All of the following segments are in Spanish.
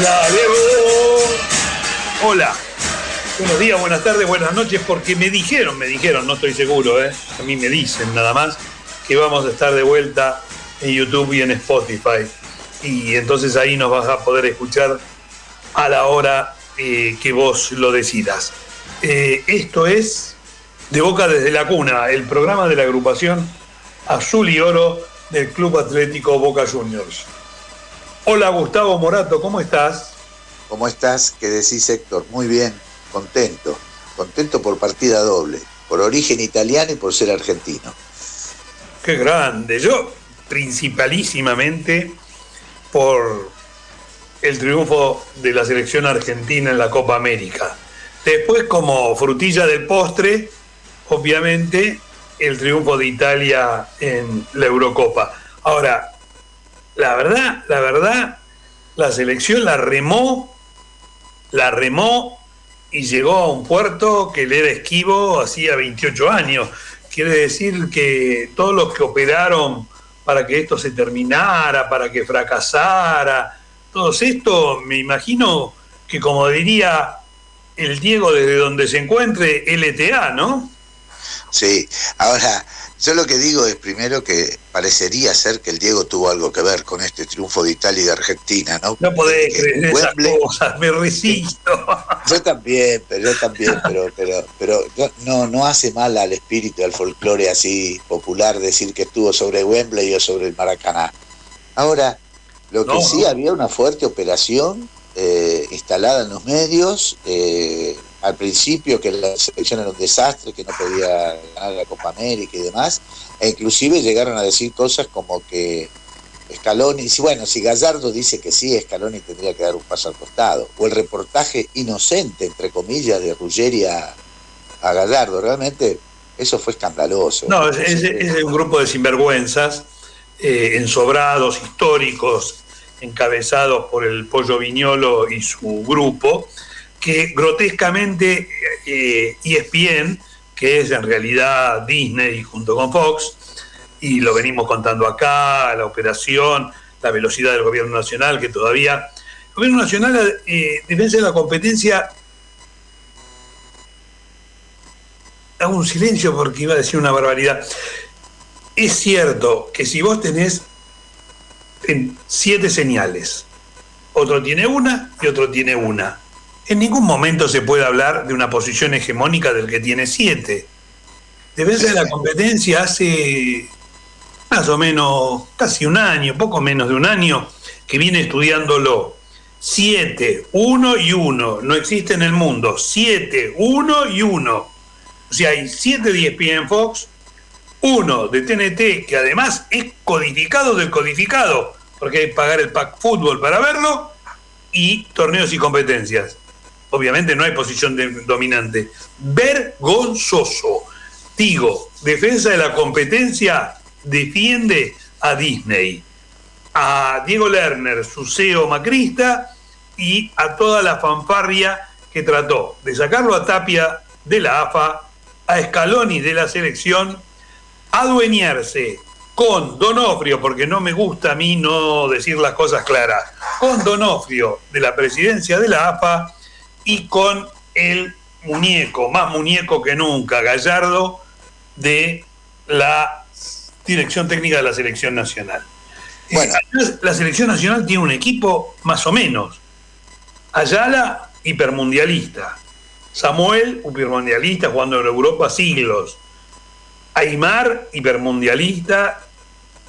dale Hola. Buenos días, buenas tardes, buenas noches, porque me dijeron, me dijeron, no estoy seguro, ¿eh? a mí me dicen nada más, que vamos a estar de vuelta en YouTube y en Spotify. Y entonces ahí nos vas a poder escuchar a la hora eh, que vos lo decidas. Eh, esto es De Boca desde la Cuna, el programa de la agrupación Azul y Oro del Club Atlético Boca Juniors. Hola Gustavo Morato, ¿cómo estás? ¿Cómo estás? ¿Qué decís Héctor? Muy bien, contento. Contento por partida doble, por origen italiano y por ser argentino. Qué grande. Yo principalísimamente por el triunfo de la selección argentina en la Copa América. Después, como frutilla del postre, obviamente, el triunfo de Italia en la Eurocopa. Ahora, la verdad, la verdad, la selección la remó, la remó y llegó a un puerto que le era esquivo hacía 28 años. Quiere decir que todos los que operaron para que esto se terminara, para que fracasara, todos esto, me imagino que como diría el Diego desde donde se encuentre, LTA, ¿no? Sí, ahora yo lo que digo es primero que parecería ser que el Diego tuvo algo que ver con este triunfo de Italia y de Argentina, ¿no? No podés creer esas cosas, me resisto. Yo también, pero yo también, pero, pero, pero no, no hace mal al espíritu, al folclore así popular decir que estuvo sobre Wembley o sobre el Maracaná. Ahora, lo que sí había una fuerte operación eh, instalada en los medios, eh, al principio que la selección era un desastre, que no podía ganar la Copa América y demás, e inclusive llegaron a decir cosas como que Scaloni, bueno, si Gallardo dice que sí, Scaloni tendría que dar un paso al costado, o el reportaje inocente, entre comillas, de Ruggeri a, Gallardo, realmente eso fue escandaloso. No, es, un grupo de sinvergüenzas, eh, ensobrados, históricos, encabezados por el Pollo Viñolo y su grupo, que grotescamente eh, ESPN, que es en realidad Disney junto con Fox, y lo venimos contando acá, la operación, la velocidad del gobierno nacional, que todavía... El gobierno nacional, eh, defensa de la competencia, hago un silencio porque iba a decir una barbaridad. Es cierto que si vos tenés en siete señales, otro tiene una y otro tiene una en ningún momento se puede hablar de una posición hegemónica del que tiene siete. Defensa de la competencia hace más o menos casi un año, poco menos de un año, que viene estudiándolo. Siete, uno y uno, no existe en el mundo. Siete, uno y uno. O sea, hay siete de ESPN Fox, uno de TNT, que además es codificado del codificado, porque hay que pagar el pack fútbol para verlo, y torneos y competencias obviamente no hay posición dominante. Vergonzoso. Digo, defensa de la competencia defiende a Disney, a Diego Lerner, su CEO macrista, y a toda la fanfarria que trató de sacarlo a Tapia de la AFA, a Scaloni de la selección, adueñarse con Donofrio, porque no me gusta a mí no decir las cosas claras, con Donofrio de la presidencia de la AFA y con el muñeco, más muñeco que nunca, Gallardo, de la dirección técnica de la selección nacional. Bueno. la selección nacional tiene un equipo más o menos. Ayala, hipermundialista. Samuel, hipermundialista, jugando en Europa siglos. Aymar, hipermundialista.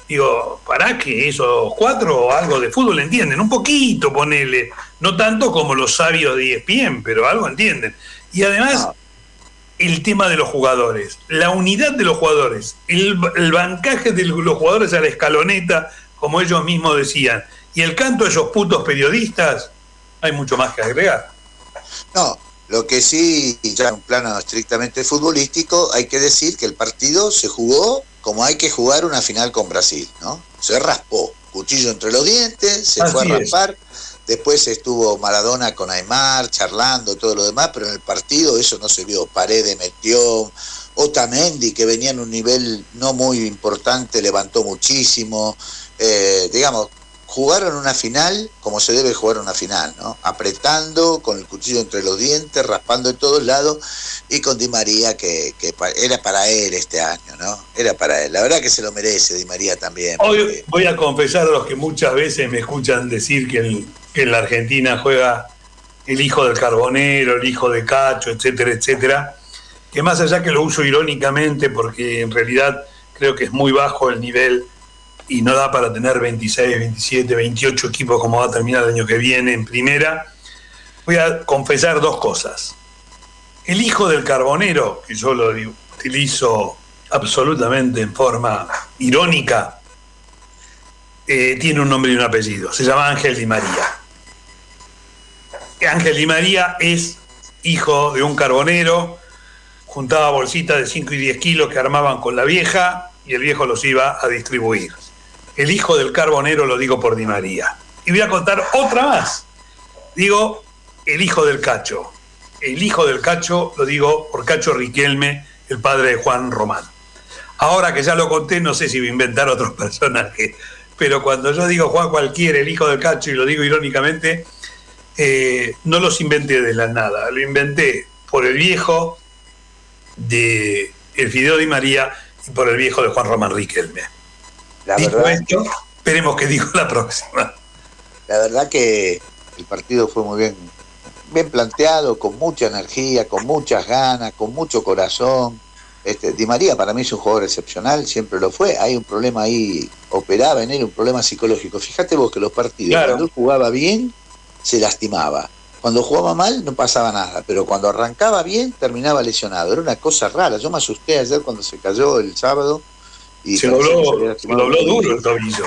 Digo, ¿para que esos cuatro algo de fútbol entienden? Un poquito, ponele no tanto como los sabios de ESPN, pero algo entienden. Y además, el tema de los jugadores, la unidad de los jugadores, el, bancaje de los jugadores a la escaloneta, como ellos mismos decían, y el canto de esos putos periodistas, hay mucho más que agregar. No, lo que sí, ya en un plano estrictamente futbolístico, hay que decir que el partido se jugó como hay que jugar una final con Brasil, ¿no? Se raspó, cuchillo entre los dientes, se fue a raspar. Después estuvo Maradona con Aymar charlando, todo lo demás, pero en el partido eso no se vio. Paredes metió, Otamendi, que venía en un nivel no muy importante, levantó muchísimo. Eh, digamos, jugaron una final como se debe jugar una final, ¿no? Apretando, con el cuchillo entre los dientes, raspando de todos lados, y con Di María, que, era para él este año, ¿no? Era para él. La verdad que se lo merece Di María también. Hoy voy a confesar a los que muchas veces me escuchan decir que, en la Argentina juega el hijo del carbonero, el hijo de Cacho, etcétera, etcétera, que más allá que lo uso irónicamente, porque en realidad creo que es muy bajo el nivel y no da para tener 26, 27, 28 equipos como va a terminar el año que viene en primera, voy a confesar dos cosas. El hijo del carbonero, que yo lo utilizo absolutamente en forma irónica, eh, tiene un nombre y un apellido. Se llama Ángel Di María. Ángel Di María es hijo de un carbonero, juntaba bolsitas de 5 y 10 kilos que armaban con la vieja y el viejo los iba a distribuir el hijo del carbonero lo digo por Di María. Y voy a contar otra más. Digo, el hijo del cacho. El hijo del cacho lo digo por Cacho Riquelme, el padre de Juan Román. Ahora que ya lo conté, no sé si voy a inventar otros personajes, pero cuando yo digo Juan cualquiera, el hijo del cacho, y lo digo irónicamente, eh, no los inventé de la nada, lo inventé por el viejo de el Fideo Di María y por el viejo de Juan Román Riquelme. La verdad, esperemos que digo la próxima. La verdad que el partido fue muy bien, bien planteado, con mucha energía, con muchas ganas, con mucho corazón. Este, Di María para mí es un jugador excepcional, siempre lo fue. Hay un problema ahí, operaba en él un problema psicológico. Fíjate vos que los partidos, cuando él jugaba bien, se lastimaba. Cuando jugaba mal no pasaba nada, pero cuando arrancaba bien terminaba lesionado. Era una cosa rara. Yo me asusté ayer cuando se cayó el sábado se dobló, duro el tobillo.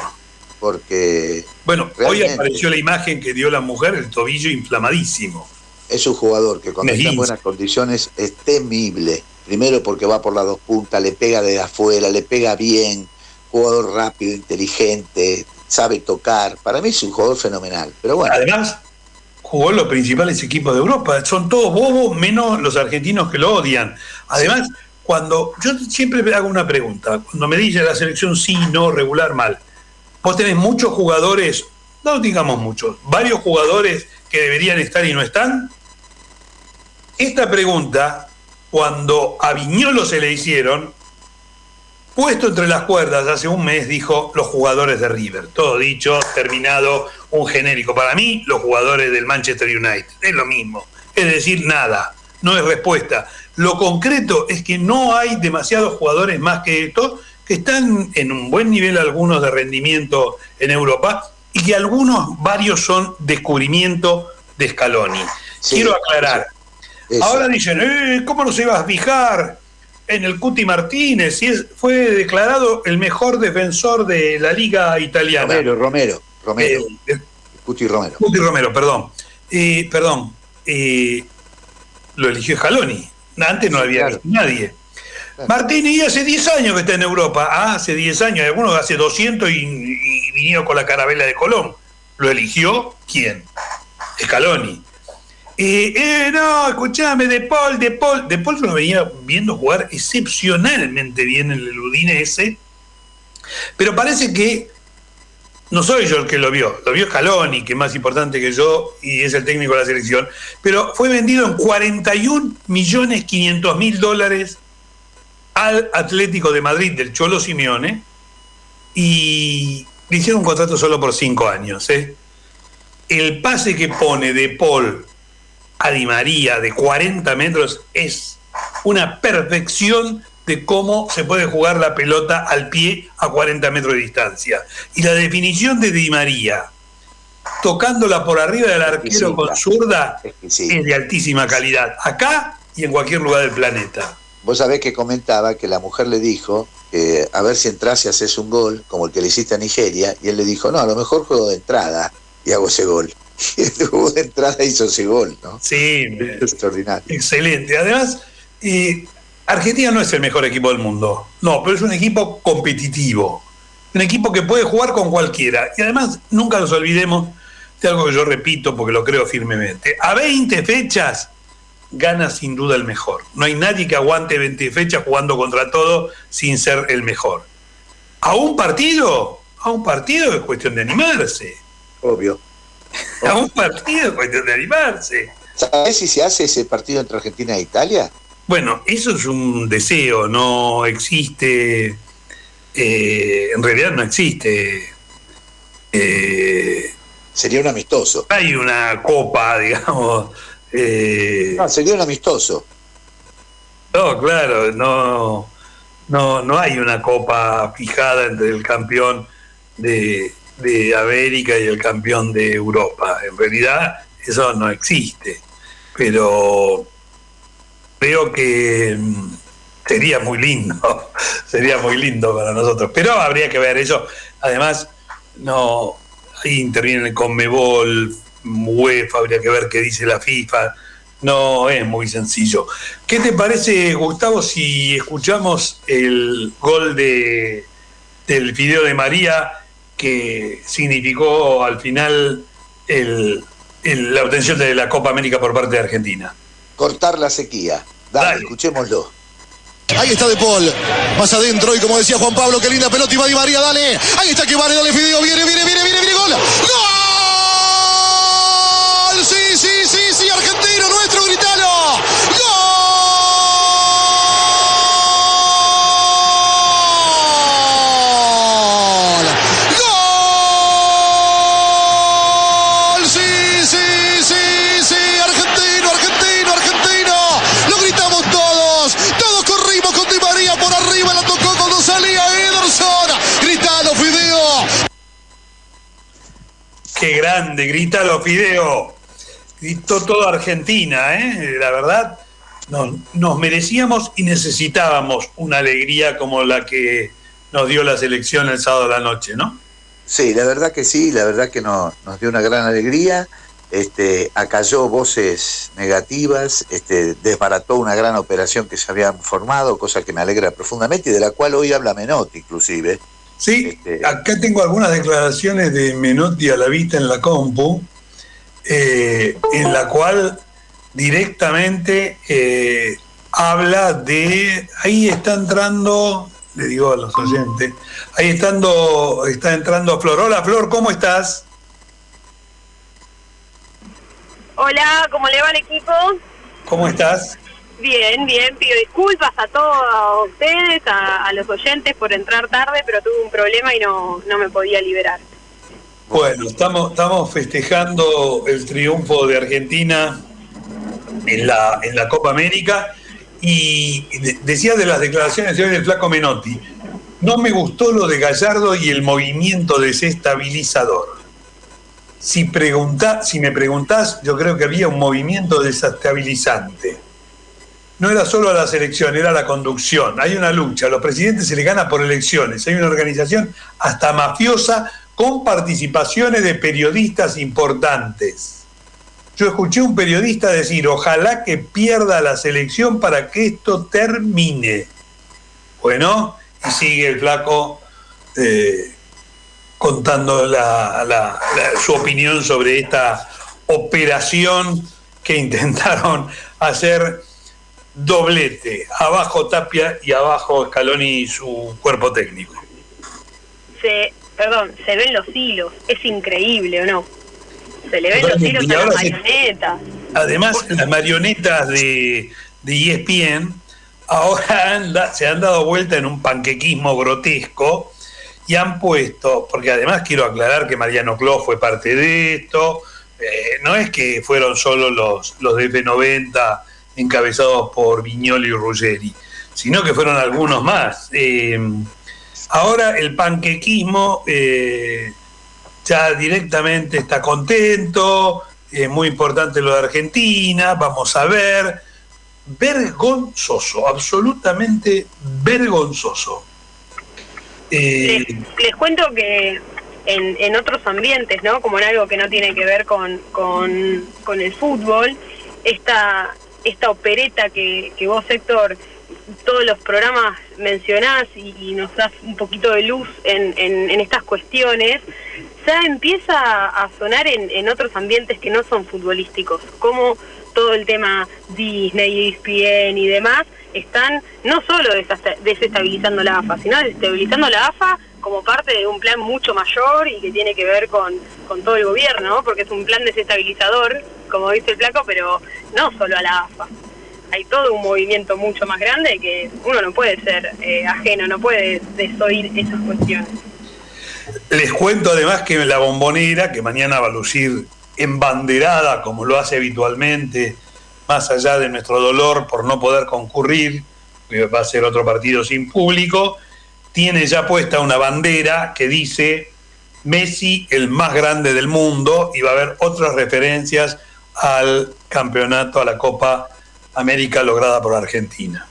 Porque. Bueno, hoy apareció la imagen que dio la mujer, el tobillo inflamadísimo. Es un jugador que cuando está en buenas condiciones es temible. Primero porque va por las dos puntas, le pega de afuera, le pega bien. Jugador rápido, inteligente, sabe tocar. Para mí es un jugador fenomenal. Pero bueno. Además, jugó en los principales equipos de Europa. Son todos bobos, menos los argentinos que lo odian. Además, cuando yo siempre hago una pregunta, cuando me dice la selección sí, no, regular, mal, vos tenés muchos jugadores, no digamos muchos, varios jugadores que deberían estar y no están. Esta pregunta, cuando a Viñolo se le hicieron, puesto entre las cuerdas hace un mes, dijo los jugadores de River. Todo dicho, terminado, un genérico. Para mí, los jugadores del Manchester United. Es lo mismo. Es decir, nada. No es respuesta. Lo concreto es que no hay demasiados jugadores más que estos que están en un buen nivel algunos de rendimiento en Europa y que algunos, varios son descubrimiento de Scaloni. Quiero aclarar. Ahora dicen, eh, ¿cómo no se iba a fijar en el Cuti Martínez? Si es, fue declarado el mejor defensor de la liga italiana. Romero, Romero, Romero. Eh, Cuti Romero. Cuti Romero, perdón. Eh, perdón. lo eligió Scaloni. Antes no había nadie. Martínez hace 10 años que está en Europa. Ah, hace 10 años. Algunos hace 200 y, y vinieron con la carabela de Colón. ¿Lo eligió quién? Scaloni. Eh, no, escúchame, De Paul, De Paul. De Paul lo venía viendo jugar excepcionalmente bien en el Udinese. Pero parece que no soy yo el que lo vio, lo vio Scaloni, que es más importante que yo y es el técnico de la selección, pero fue vendido en 41 millones 500 mil dólares al Atlético de Madrid del Cholo Simeone y le hicieron un contrato solo por cinco años. ¿eh? El pase que pone de Paul a Di María de 40 metros es una perfección de cómo se puede jugar la pelota al pie a 40 metros de distancia. Y la definición de Di María, tocándola por arriba del arquero con zurda, es, de altísima calidad, acá y en cualquier lugar del planeta. Vos sabés que comentaba que la mujer le dijo que a ver si entras y haces un gol, como el que le hiciste a Nigeria, y él le dijo, no, a lo mejor juego de entrada y hago ese gol. Y juego de entrada hizo ese gol, ¿no? Sí, extraordinario. Excelente. Además, y Argentina no es el mejor equipo del mundo, no, pero es un equipo competitivo, un equipo que puede jugar con cualquiera. Y además, nunca nos olvidemos de algo que yo repito porque lo creo firmemente. A 20 fechas gana sin duda el mejor. No hay nadie que aguante 20 fechas jugando contra todo sin ser el mejor. A un partido, A un partido es cuestión de animarse. Obvio. A un partido es cuestión de animarse. ¿Sabes si se hace ese partido entre Argentina e Italia? Bueno, eso es un deseo, no existe, eh, en realidad no existe. Eh, sería un amistoso. Hay una copa, digamos. Eh, no, sería un amistoso. No, claro, no, no, no hay una copa fijada entre el campeón de, de América y el campeón de Europa. En realidad eso no existe. Pero creo que mm, sería muy lindo, sería muy lindo para nosotros. Pero habría que ver eso. Además, no ahí interviene el Conmebol, UEFA, habría que ver qué dice la FIFA. No es muy sencillo. ¿Qué te parece, Gustavo, si escuchamos el gol de, del video de María que significó al final la obtención de la Copa América por parte de Argentina? Cortar la sequía. Dale, escuchémoslo. Ahí está De Paul, más adentro y como decía Juan Pablo, qué linda pelota y va Di María, dale. Ahí está que vale, dale Fideo, viene, viene, viene, viene, viene, gol. ¡Gol! Sí, sí, sí, sí, argentino nuestro, gritalo. Qué grande, grita los Fideo. Gritó toda Argentina, ¿eh? La verdad, nos merecíamos y necesitábamos una alegría como la que nos dio la selección el sábado de la noche, ¿no? Sí, la verdad que sí, la verdad que nos dio una gran alegría. Este, acalló voces negativas, este, desbarató una gran operación que se había formado, cosa que me alegra profundamente y de la cual hoy habla Menotti inclusive. Sí, este, acá tengo algunas declaraciones de Menotti a la vista en la compu, eh, en la cual directamente eh, habla de, ahí está entrando, le digo a los oyentes, ahí estando, está entrando Flor. Hola Flor, ¿cómo estás? Hola, ¿cómo le va el equipo? ¿Cómo estás? Bien, bien, pido disculpas a todos ustedes, a, los oyentes por entrar tarde, pero tuve un problema y no, no me podía liberar. Bueno, estamos, estamos festejando el triunfo de Argentina en la, en la Copa América y decía de las declaraciones de hoy del flaco Menotti, no me gustó lo de Gallardo y el movimiento desestabilizador. Si, pregunta, si me preguntás, yo creo que había un movimiento desestabilizante no era solo a la selección, era la conducción. Hay una lucha, a los presidentes se les gana por elecciones, hay una organización hasta mafiosa con participaciones de periodistas importantes. Yo escuché un periodista decir, ojalá que pierda la selección para que esto termine. Bueno, y sigue el flaco eh, contando su opinión sobre esta operación que intentaron hacer doblete, abajo Tapia y abajo Scaloni y su cuerpo técnico. Se, perdón, se ven los hilos, es increíble, ¿o no? Se le ven los hilos a las marionetas. Además, las marionetas de, de ESPN ahora se han dado vuelta en un panquequismo grotesco y han puesto, porque además quiero aclarar que Mariano Cló fue parte de esto, eh, no es que fueron solo los, los de F90 encabezados por Viñoli y Ruggeri, sino que fueron algunos más. Eh, ahora el panquequismo eh, ya directamente está contento, es muy importante lo de Argentina, vamos a ver. Vergonzoso, absolutamente vergonzoso. Eh, les, cuento que en, otros ambientes, ¿no? Como en algo que no tiene que ver con, con, con el fútbol, esta, esta opereta que, que vos, Héctor, todos los programas mencionás y, nos das un poquito de luz en, en, estas cuestiones, ya empieza a sonar en, en, otros ambientes que no son futbolísticos, como todo el tema Disney, ESPN y demás, están no solo desestabilizando la AFA, sino desestabilizando la AFA como parte de un plan mucho mayor y que tiene que ver con, con todo el gobierno, porque es un plan desestabilizador, como dice el placo, pero no solo a la AFA. Hay todo un movimiento mucho más grande que uno no puede ser eh, ajeno, no puede desoír esas cuestiones. Les cuento además que la bombonera, que mañana va a lucir embanderada como lo hace habitualmente, más allá de nuestro dolor por no poder concurrir, que va a ser otro partido sin público, tiene ya puesta una bandera que dice Messi el más grande del mundo y va a haber otras referencias al campeonato, a la Copa América lograda por Argentina.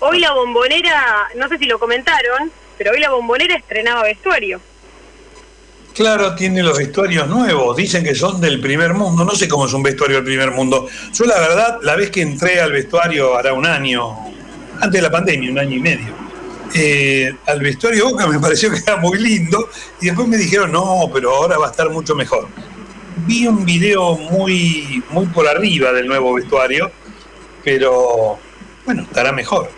Hoy la bombonera, no sé si lo comentaron, pero hoy la bombonera estrenaba vestuario. Claro, tiene los vestuarios nuevos, dicen que son del primer mundo, no sé cómo es un vestuario del primer mundo. Yo la verdad, la vez que entré al vestuario hará un año, antes de la pandemia, un año y medio, eh, al vestuario Boca me pareció que era muy lindo y después me dijeron, no, pero ahora va a estar mucho mejor. Vi un video muy, muy por arriba del nuevo vestuario, pero bueno, estará mejor.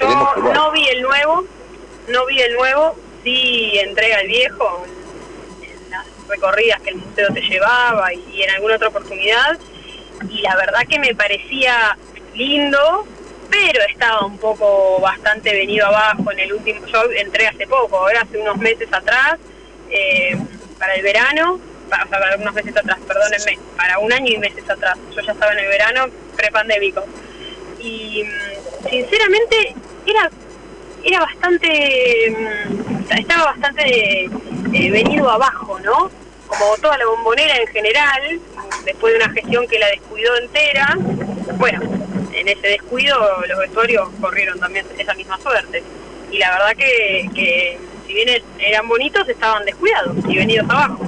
Yo no vi el nuevo, no vi el nuevo, sí entrega el viejo en las recorridas que el museo te llevaba y en alguna otra oportunidad y la verdad que me parecía lindo pero estaba un poco bastante venido abajo en el último, yo entré hace poco, ahora hace unos meses atrás, eh, para el verano, para, o sea, para unos meses atrás, perdónenme, para un año y meses atrás, yo ya estaba en el verano prepandémico. Y mm, sinceramente era era bastante, mm, estaba bastante eh, venido abajo, ¿no? Como toda la bombonera en general, después de una gestión que la descuidó entera, bueno, en ese descuido los vestuarios corrieron también esa misma suerte. Y la verdad que, si bien eran bonitos, estaban descuidados y venidos abajo.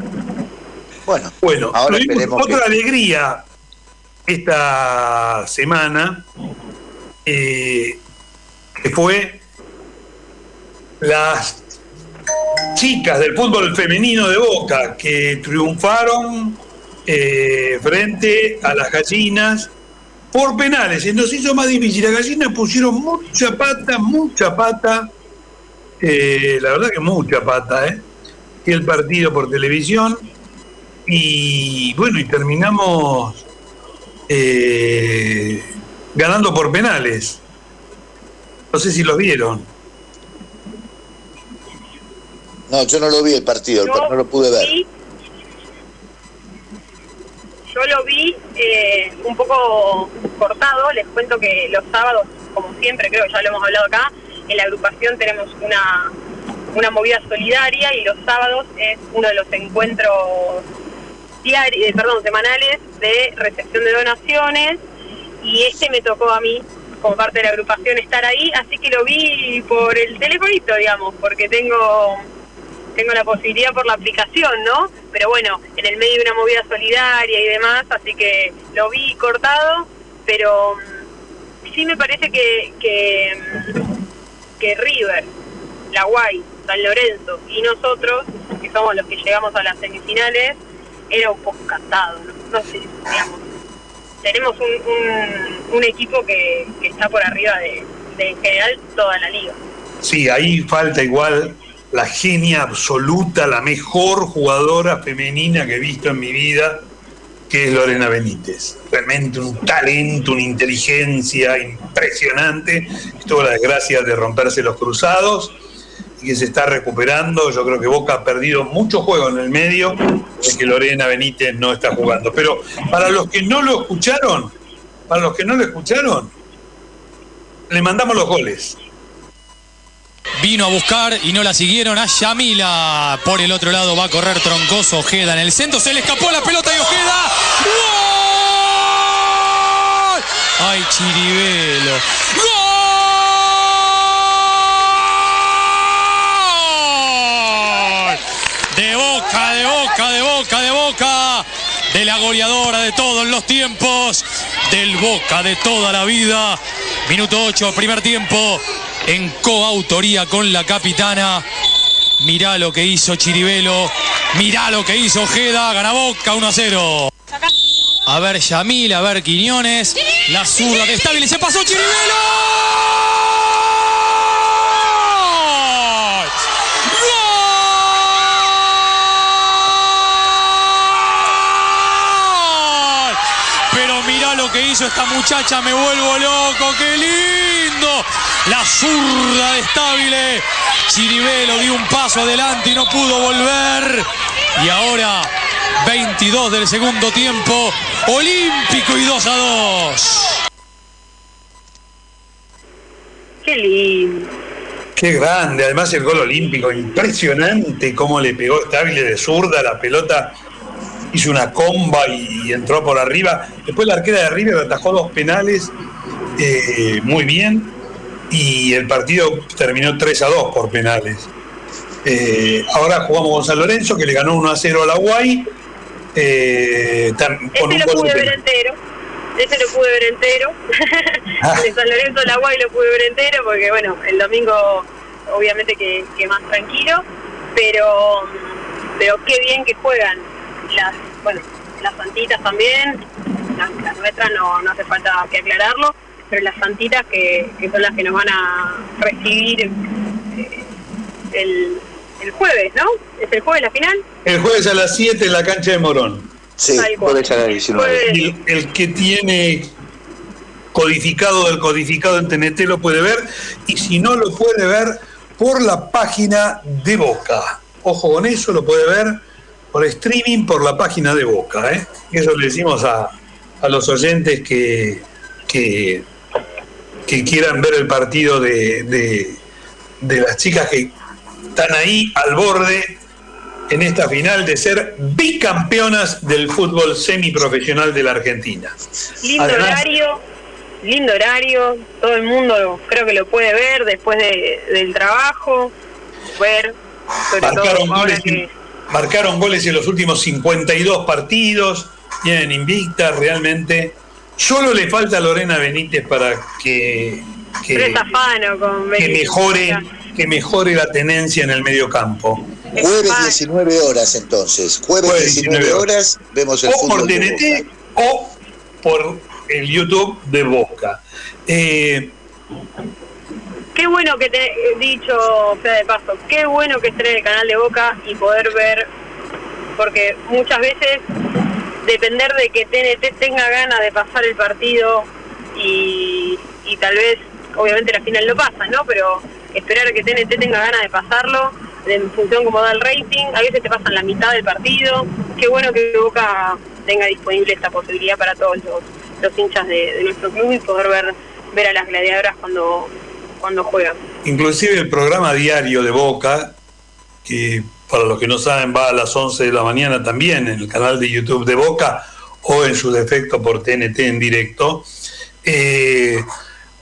Bueno, bueno ahora otra alegría esta semana, eh, que fue las chicas del fútbol femenino de Boca que triunfaron eh, frente a las gallinas por penales. Y nos hizo más difícil. Las gallinas pusieron mucha pata, mucha pata. Eh, la verdad que mucha pata, ¿eh? Y el partido por televisión. Y bueno, y terminamos eh, ganando por penales. No sé si los vieron. No, yo no lo vi el partido, no lo pude ver. Yo lo vi eh, un poco cortado, les cuento que los sábados, como siempre, creo que ya lo hemos hablado acá, en la agrupación tenemos una, una movida solidaria y los sábados es uno de los encuentros diarios, eh, perdón, semanales de recepción de donaciones y este me tocó a mí como parte de la agrupación estar ahí, así que lo vi por el telefonito, digamos, porque tengo tengo la posibilidad por la aplicación, ¿no? Pero bueno, en el medio de una movida solidaria y demás, así que lo vi cortado, pero mm, sí me parece que, que, mm, que River, La Guay, San Lorenzo y nosotros, que somos los que llegamos a las semifinales, era un poco cantado, ¿no? sé, digamos. Tenemos un, un, equipo que, que, está por arriba de, de en general toda la liga. Sí, ahí falta igual la genia absoluta, la mejor jugadora femenina que he visto en mi vida, que es Lorena Benítez. Realmente un talento, una inteligencia impresionante. Tuvo la desgracia de romperse los cruzados y que se está recuperando. Yo creo que Boca ha perdido mucho juego en el medio de que Lorena Benítez no está jugando. Pero para los que no lo escucharon, para los que no lo escucharon, le mandamos los goles vino a buscar y no la siguieron a Yamila. Por el otro lado va a correr Troncoso Ojeda en el centro. Se le escapó la pelota y Ojeda. ¡Gol! ¡Ay, Chiribelo! ¡Gol! De boca, de boca, de boca, de boca. De la goleadora de todos los tiempos. Del boca de toda la vida. Minuto 8, primer tiempo en coautoría con la capitana. Mirá lo que hizo Chiribelo, mirá lo que hizo Ojeda, gana Boca 1 a 0. A ver Yamil, a ver Quiñones. La zurda de Estable se pasó Chirivelo. que hizo esta muchacha, me vuelvo loco, qué lindo. La zurda de estable. Chiribelo dio un paso adelante y no pudo volver. Y ahora 22 del segundo tiempo, olímpico y 2 a 2. Qué lindo. Qué grande, además el gol olímpico, impresionante cómo le pegó estable de zurda la pelota hizo una comba y, entró por arriba. Después la arquera de River atajó dos penales eh, muy bien y el partido terminó 3 a 2 por penales. Eh, ahora jugamos con San Lorenzo que le ganó 1 a 0 a la Guay. Eh, este lo pude ver entero. Ese lo pude ver entero. Ah. el San Lorenzo la Guay lo pude ver entero porque, bueno, el domingo obviamente que, que más tranquilo. Pero, pero qué bien que juegan las, bueno, las santitas también, las, nuestras no, no hace falta que aclararlo, pero las santitas que, son las que nos van a recibir eh, el, el jueves, ¿no? ¿Es el jueves la final? El jueves a las 7 en la cancha de Morón. Sí, jueves a las 19. El, el que tiene codificado del codificado en TNT lo puede ver y si no lo puede ver por la página de Boca. Ojo con eso, lo puede ver por streaming por la página de Boca. ¿eh? Eso le decimos a, los oyentes que, que, quieran ver el partido de, de, las chicas que están ahí al borde en esta final de ser bicampeonas del fútbol semiprofesional de la Argentina. Lindo horario, lindo horario, todo el mundo creo que lo puede ver después del trabajo, ver, sobre todo ahora que marcaron goles en los últimos 52 partidos, tienen invicta realmente. Solo le falta a Lorena Benítez para que, que, mejore, que mejore la tenencia en el medio campo. Jueves 19 horas entonces. Jueves, 19, horas vemos el o por TNT o por el YouTube de Boca. Eh, Qué bueno que te he dicho, Fede de Paso, qué bueno que esté en el canal de Boca y poder ver, porque muchas veces depender de que TNT tenga ganas de pasar el partido y, tal vez, obviamente la final lo pasa, ¿no? Pero esperar a que TNT tenga ganas de pasarlo en función como da el rating, a veces te pasan la mitad del partido. Qué bueno que Boca tenga disponible esta posibilidad para todos los, hinchas de, de, nuestro club y poder ver, ver a las gladiadoras cuando cuando juegan. Inclusive el programa diario de Boca, que para los que no saben va a las 11 de la mañana también en el canal de YouTube de Boca o en su defecto por TNT en directo, eh,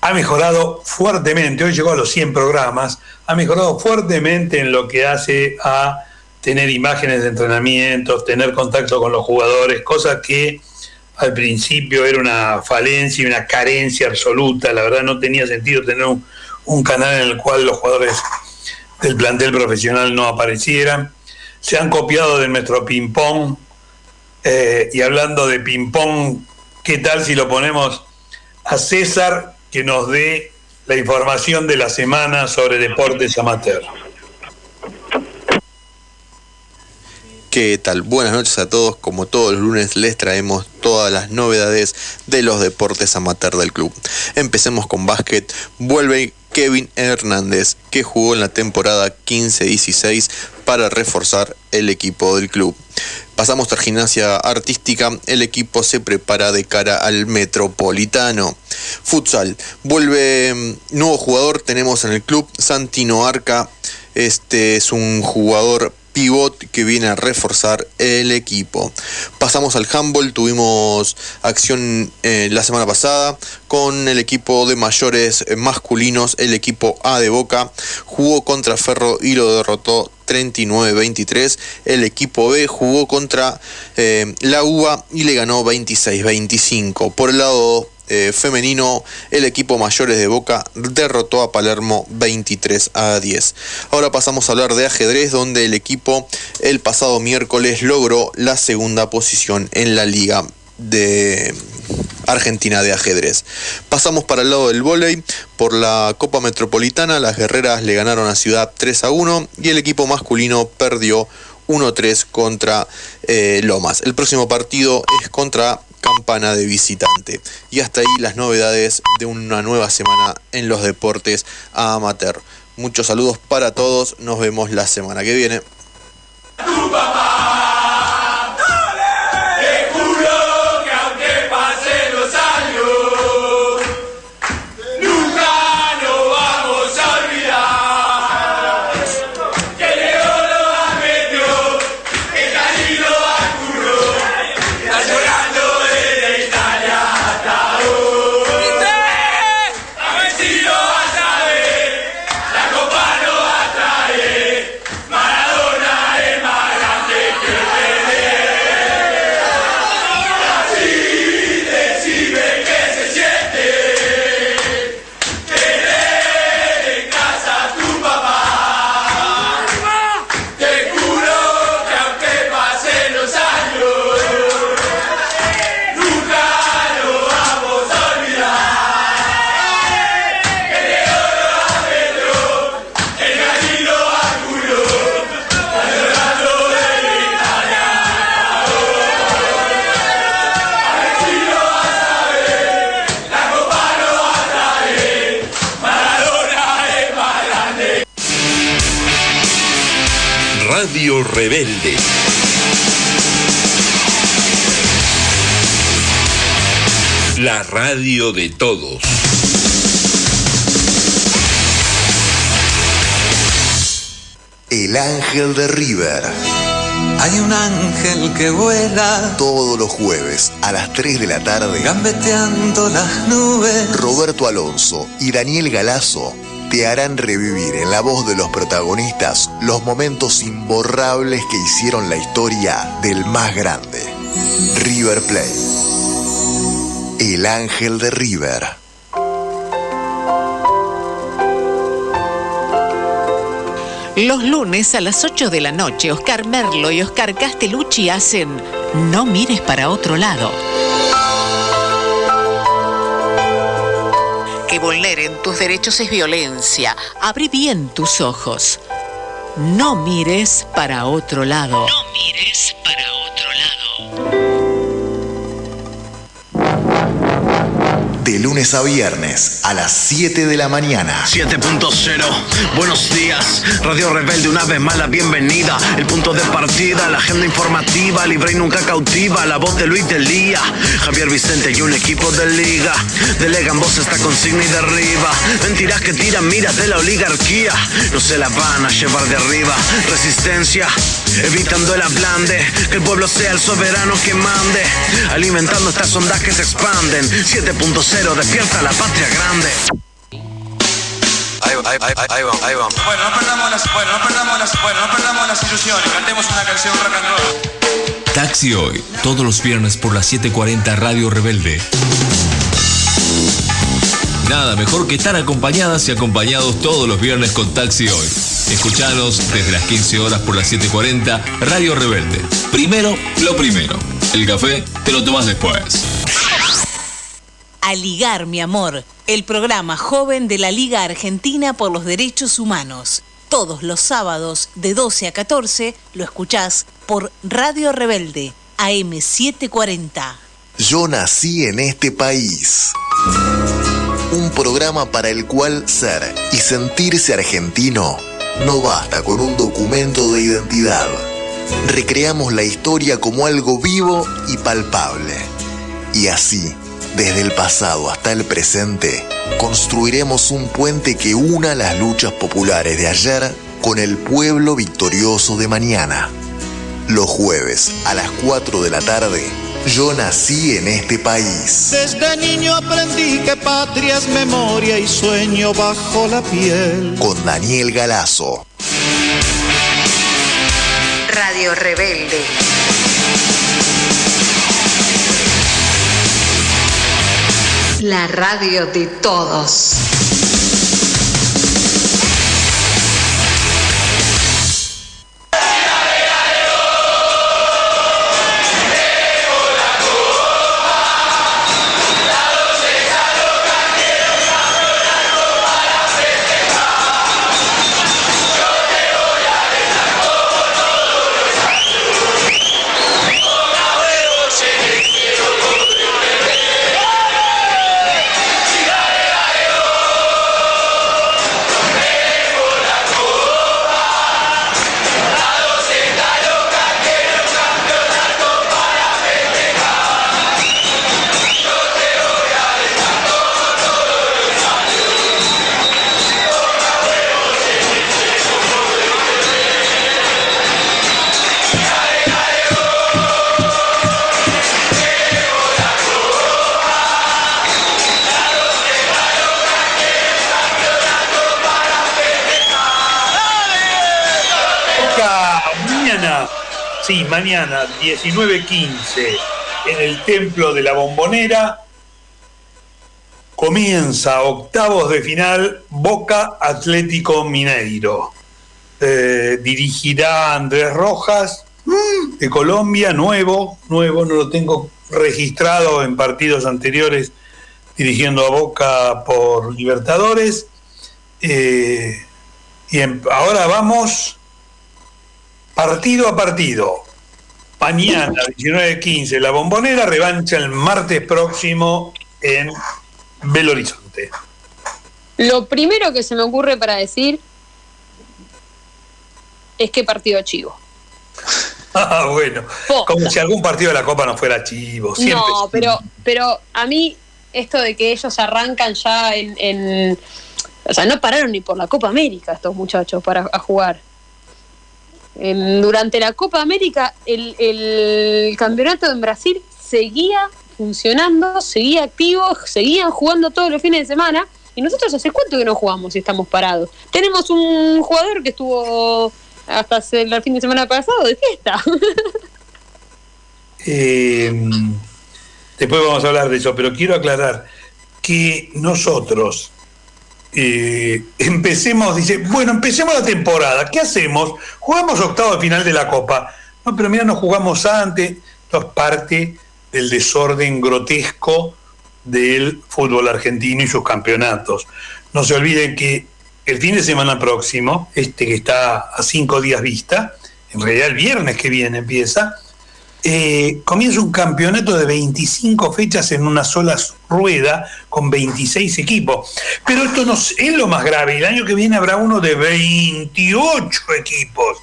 ha mejorado fuertemente, hoy llegó a los 100 programas, ha mejorado fuertemente en lo que hace a tener imágenes de entrenamientos, tener contacto con los jugadores, cosa que al principio era una falencia y una carencia absoluta, la verdad no tenía sentido tener un, un canal en el cual los jugadores del plantel profesional no aparecieran. Se han copiado de nuestro ping-pong. Eh, y hablando de ping-pong, ¿qué tal si lo ponemos a César que nos dé la información de la semana sobre deportes amateur? ¿Qué tal? Buenas noches a todos. Como todos los lunes les traemos todas las novedades de los deportes amateur del club. Empecemos con básquet. Vuelve Kevin Hernández, que jugó en la temporada 15-16 para reforzar el equipo del club. Pasamos a gimnasia artística, el equipo se prepara de cara al metropolitano. Futsal, vuelve mm, nuevo jugador, tenemos en el club Santino Arca, este es un jugador pivot que viene a reforzar el equipo. Pasamos al handball, tuvimos acción eh, la semana pasada con el equipo de mayores masculinos, el equipo A de Boca, jugó contra Ferro y lo derrotó 39-23. El equipo B jugó contra eh, la UBA y le ganó 26-25. Por el lado eh, femenino, el equipo mayores de Boca derrotó a Palermo 23 a 10. Ahora pasamos a hablar de ajedrez, donde el equipo el pasado miércoles logró la segunda posición en la liga. de Argentina de ajedrez. Pasamos para el lado del vóley. Por la Copa Metropolitana, las guerreras le ganaron a Ciudad 3 a 1 y el equipo masculino perdió 1-3 contra eh, Lomas. El próximo partido es contra Campana de visitante. Y hasta ahí las novedades de una nueva semana en los deportes amateur. Muchos saludos para todos. Nos vemos la semana que viene. La radio de todos. El ángel de River. Hay un ángel que vuela todos los jueves a las 3 de la tarde, gambeteando las nubes. Roberto Alonso y Daniel Galazo te harán revivir en la voz de los protagonistas los momentos imborrables que hicieron la historia del más grande, River Plate. El ángel de River. Los lunes a las 8 de la noche, Oscar Merlo y Oscar Castellucci hacen No mires para otro lado vulneren tus derechos es violencia. Abrí bien tus ojos. No mires para otro lado. No mires para De lunes a viernes a las 7 de la mañana. 7.0, buenos días. Radio Rebelde, una vez más la bienvenida. El punto de partida, la agenda informativa, libre y nunca cautiva. La voz de Luis Delía, Javier Vicente y un equipo de liga. Delegan voz esta consigna y derriba. Mentiras que tiran miras de la oligarquía. No se la van a llevar de arriba. Resistencia, evitando el ablande. Que el pueblo sea el soberano que mande. Alimentando estas ondas que se expanden. 7.0, despierta la patria grande. Ahí, ahí, ahí, ahí vamos, ahí vamos. Bueno, no perdamos las, bueno, no perdamos las, bueno, no perdamos las ilusiones. Cantemos una canción rock and roll. Taxi hoy, todos los viernes por las 7:40 Radio Rebelde. Nada mejor que estar acompañadas y acompañados todos los viernes con Taxi hoy. Escuchanos desde las 15 horas por las 7:40 Radio Rebelde. Primero, lo primero. El café te lo tomas después. A Ligar, mi amor, el programa joven de la Liga Argentina por los Derechos Humanos. Todos los sábados de 12 a 14 lo escuchás por Radio Rebelde, AM740. Yo nací en este país. Un programa para el cual ser y sentirse argentino no basta con un documento de identidad. Recreamos la historia como algo vivo y palpable. Y así, desde el pasado hasta el presente, construiremos un puente que una las luchas populares de ayer con el pueblo victorioso de mañana. Los jueves a las 4 de la tarde, yo nací en este país. Desde niño aprendí que patria es memoria y sueño bajo la piel. Con Daniel Galazo. Radio Rebelde. La radio de todos. Sí, mañana 19.15 en el Templo de la Bombonera comienza octavos de final Boca Atlético Mineiro. Eh, dirigirá Andrés Rojas mm, de Colombia, nuevo, nuevo, no lo tengo registrado en partidos anteriores dirigiendo a Boca por Libertadores. Eh, y ahora vamos partido a partido. Mañana, 19.15, la bombonera revancha el martes próximo en Belo Horizonte. Lo primero que se me ocurre para decir es que partido chivo. Ah, bueno. Como si algún partido de la Copa no fuera chivo. no, pero, pero a mí esto de que ellos arrancan ya en, O sea, no pararon ni por la Copa América estos muchachos para jugar. Durante la Copa América el, campeonato en Brasil seguía funcionando, seguía activo, seguían jugando todos los fines de semana. Y nosotros hace cuánto que no jugamos y estamos parados. Tenemos un jugador que estuvo hasta el fin de semana pasado de fiesta. Eh, después vamos a hablar de eso, pero quiero aclarar que nosotros eh, empecemos, dice, bueno, empecemos la temporada, ¿qué hacemos? Jugamos octavo de final de la Copa. No, pero mira, no jugamos antes, esto es parte del desorden grotesco del fútbol argentino y sus campeonatos. No se olviden que el fin de semana próximo, este que está a cinco días vista, en realidad el viernes que viene empieza, eh, comienza un campeonato de 25 fechas en una sola rueda con 26 equipos. Pero esto no es lo más grave. El año que viene habrá uno de 28 equipos.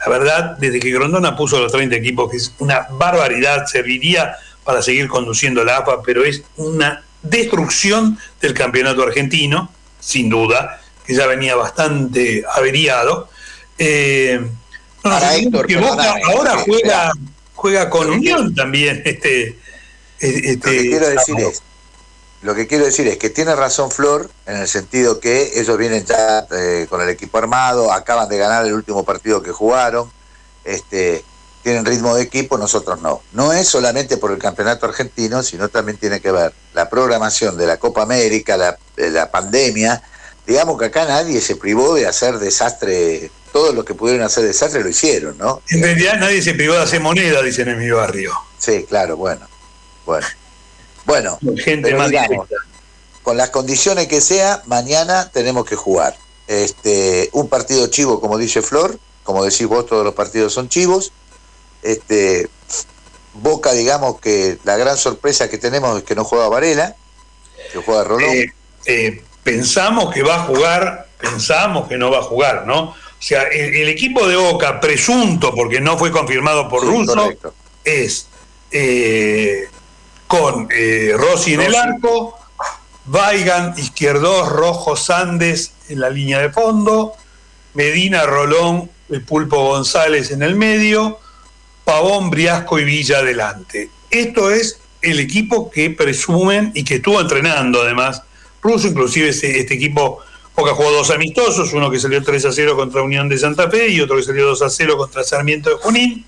La verdad, desde que Grondona puso los 30 equipos, que es una barbaridad, serviría para seguir conduciendo la AFA, pero es una destrucción del campeonato argentino, sin duda, que ya venía bastante averiado. Eh, ahora juega, juega con Unión también. Este, este, lo, que quiero decir es, lo que quiero decir es que tiene razón Flor en el sentido que ellos vienen ya eh, con el equipo armado, acaban de ganar el último partido que jugaron, este, tienen ritmo de equipo, nosotros no. No es solamente por el campeonato argentino, sino también tiene que ver la programación de la Copa América, la, la pandemia, digamos que acá nadie se privó de hacer desastre, todos los que pudieron hacer desastre lo hicieron, ¿no? En realidad nadie se privó de hacer moneda, dicen en mi barrio. Sí, claro, bueno, bueno. Bueno, Gente con las condiciones que sea, mañana tenemos que jugar. Este, un partido chivo, como dice Flor, como decís vos, todos los partidos son chivos. Este, Boca, digamos que la gran sorpresa que tenemos es que no juega Varela, que juega Rolón. Eh, eh, pensamos que va a jugar, pensamos que no va a jugar, ¿no? O sea, el, equipo de Boca, presunto, porque no fue confirmado por Russo, es eh, con eh, Rossi en el arco, Vaigan, Izquierdos, Rojo, Sandes en la línea de fondo, Medina, Rolón, el Pulpo González en el medio, Pavón, Briasco y Villa adelante. Esto es el equipo que presumen y que estuvo entrenando además. Ruso, inclusive este, este equipo Boca jugó dos amistosos, uno que salió 3 a 0 contra Unión de Santa Fe y otro que salió 2 a 0 contra Sarmiento de Junín.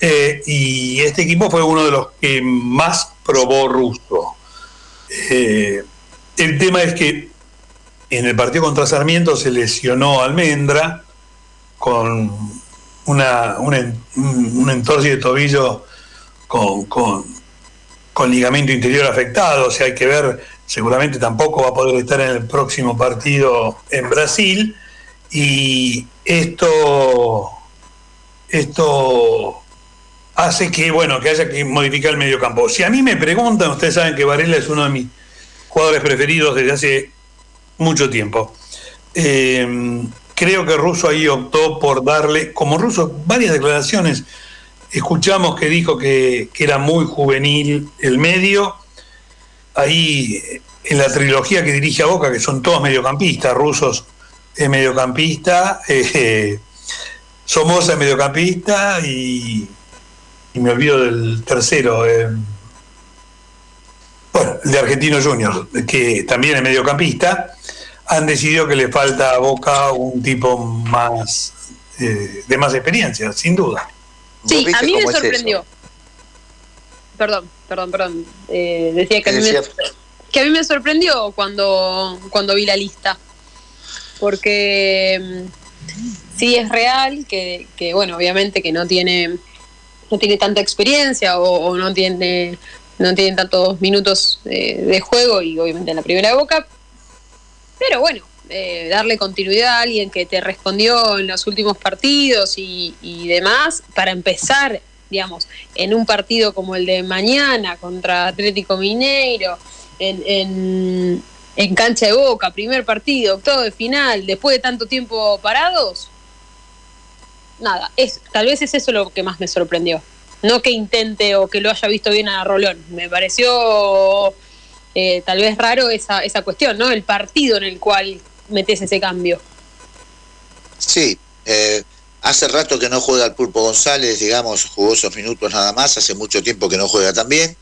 Eh, y este equipo fue uno de los que más probó Russo. Eh, el tema es que en el partido contra Sarmiento se lesionó Almendra con una, un entorce de tobillo con, con ligamento interior afectado, o sea, hay que ver seguramente tampoco va a poder estar en el próximo partido en Brasil y esto esto hace que bueno que haya que modificar el medio campo. Si a mí me preguntan, ustedes saben que Varela es uno de mis jugadores preferidos desde hace mucho tiempo. Eh, creo que Russo ahí optó por darle, como Russo, varias declaraciones. Escuchamos que dijo que, que era muy juvenil el medio ahí en la trilogía que dirige a Boca, que son todos mediocampistas, rusos es mediocampista, eh, Somoza es mediocampista y, y, me olvido del tercero, eh, bueno, el de Argentino Junior, que también es mediocampista, han decidido que le falta a Boca un tipo más eh, de más experiencia, sin duda. Sí, a mí me es sorprendió. Perdón, perdón, perdón. Eh, decía que a, ¿Qué mí me, decías? que a mí me sorprendió cuando, cuando vi la lista. Porque mm, sí es real que, que, bueno, obviamente que no tiene, no tiene tanta experiencia o, o no tiene no tiene tantos minutos eh, de juego y obviamente en la primera boca. Pero bueno, eh, darle continuidad a alguien que te respondió en los últimos partidos y, y demás, para empezar, digamos, en un partido como el de mañana contra Atlético Mineiro, en, en, cancha de boca, primer partido, octavo de final, después de tanto tiempo parados, nada, es, tal vez es eso lo que más me sorprendió. No que intente o que lo haya visto bien a Rolón. Me pareció eh, tal vez raro esa, esa cuestión, ¿no? El partido en el cual metes ese cambio. Sí, eh, hace rato que no juega el Pulpo González, digamos, jugó esos minutos nada más, hace mucho tiempo que no juega también.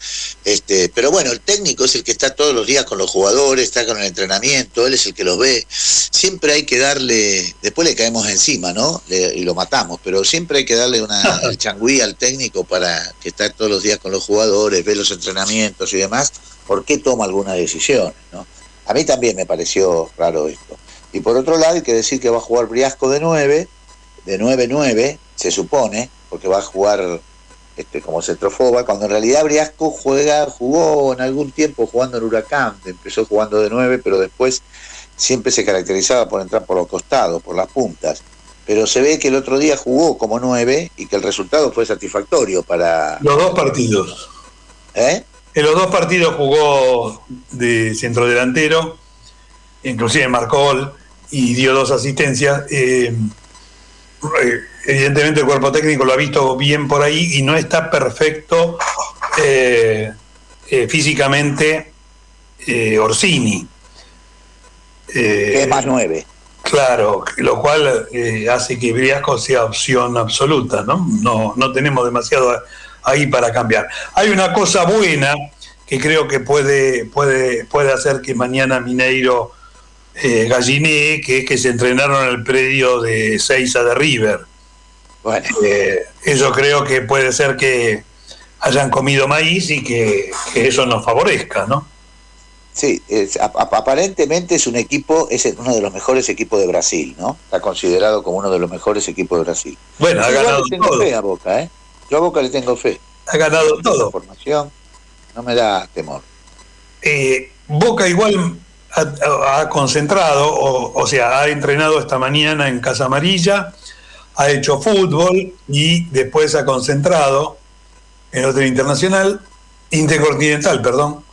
Este, pero bueno, el técnico es el que está todos los días con los jugadores, está con el entrenamiento, él es el que los ve. Siempre hay que darle, después le caemos encima, ¿no? Le- y lo matamos, pero siempre hay que darle una el changüí al técnico para que está todos los días con los jugadores, ve los entrenamientos y demás, por qué toma algunas decisiones, ¿no? A mí también me pareció raro esto. Y por otro lado, hay que decir que va a jugar Briasco de 9, de 9-9, se supone, porque va a jugar este, como centrofoba, cuando en realidad Briasco juega, jugó en algún tiempo jugando en Huracán, empezó jugando de 9, pero después siempre se caracterizaba por entrar por los costados, por las puntas. Pero se ve que el otro día jugó como 9 y que el resultado fue satisfactorio para... Los dos partidos. ¿Eh? En los dos partidos jugó de centrodelantero, inclusive marcó gol y dio dos asistencias. Eh, evidentemente el cuerpo técnico lo ha visto bien por ahí y no está perfecto eh, eh, físicamente eh, Orsini. es más 9. Claro, lo cual eh, hace que Briasco sea opción absoluta, ¿no? No, no tenemos demasiado ahí para cambiar. Hay una cosa buena que creo que puede, puede, puede hacer que mañana Mineiro eh, gallinee, que es que se entrenaron en el predio de Seiza de River. Bueno. Eh, eso creo que puede ser que hayan comido maíz y que, que eso nos favorezca, ¿no? Sí, es- ap- ap- aparentemente es un equipo, es uno de los mejores equipos de Brasil, ¿no? Está considerado como uno de los mejores equipos de Brasil. Bueno, ha Yo ganado le tengo todo. fe a Boca, ¿eh? Yo a Boca le tengo fe. Ha ganado todo. Formación, no me da temor. Eh, Boca igual ha, concentrado, o, o sea, ha entrenado esta mañana en Casa Amarilla, ha hecho fútbol y después ha concentrado en Hotel Internacional, Intercontinental, perdón.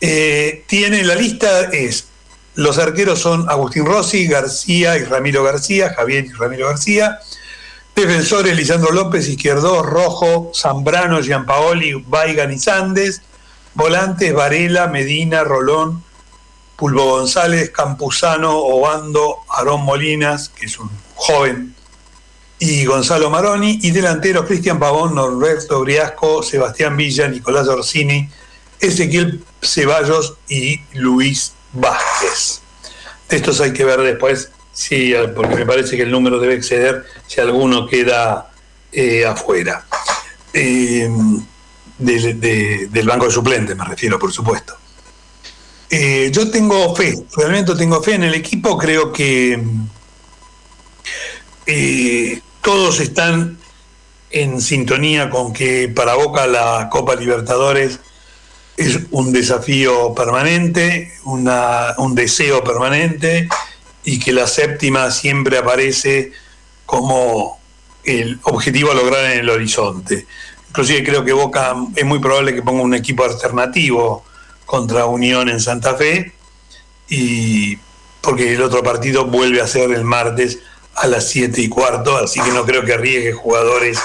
Eh, tiene la lista, es, los arqueros son Agustín Rossi, García y Ramiro García, Javier y Ramiro García. Defensores Lisandro López, Izquierdo, Rojo, Zambrano, Gianpaoli, Baigan y Sandes. Volantes, Varela, Medina, Rolón, Pulvo González, Campuzano, Obando, Aarón Molinas, que es un joven, y Gonzalo Maroni. Y delanteros Cristian Pavón, Norberto Briasco, Sebastián Villa, Nicolás Orsini, Ezequiel Ceballos y Luis Vázquez. Estos hay que ver después, sí, porque me parece que el número debe exceder si alguno queda eh, afuera. Eh, del- de- del banco de suplentes, me refiero, por supuesto. Eh, yo tengo fe, realmente tengo fe en el equipo, creo que eh, todos están en sintonía con que para Boca la Copa Libertadores es un desafío permanente, una- un deseo permanente y que la séptima siempre aparece como el objetivo a lograr en el horizonte. Inclusive creo que Boca es muy probable que ponga un equipo alternativo contra Unión en Santa Fe y porque el otro partido vuelve a ser el martes a las 7 y cuarto, así que no creo que arriesgue jugadores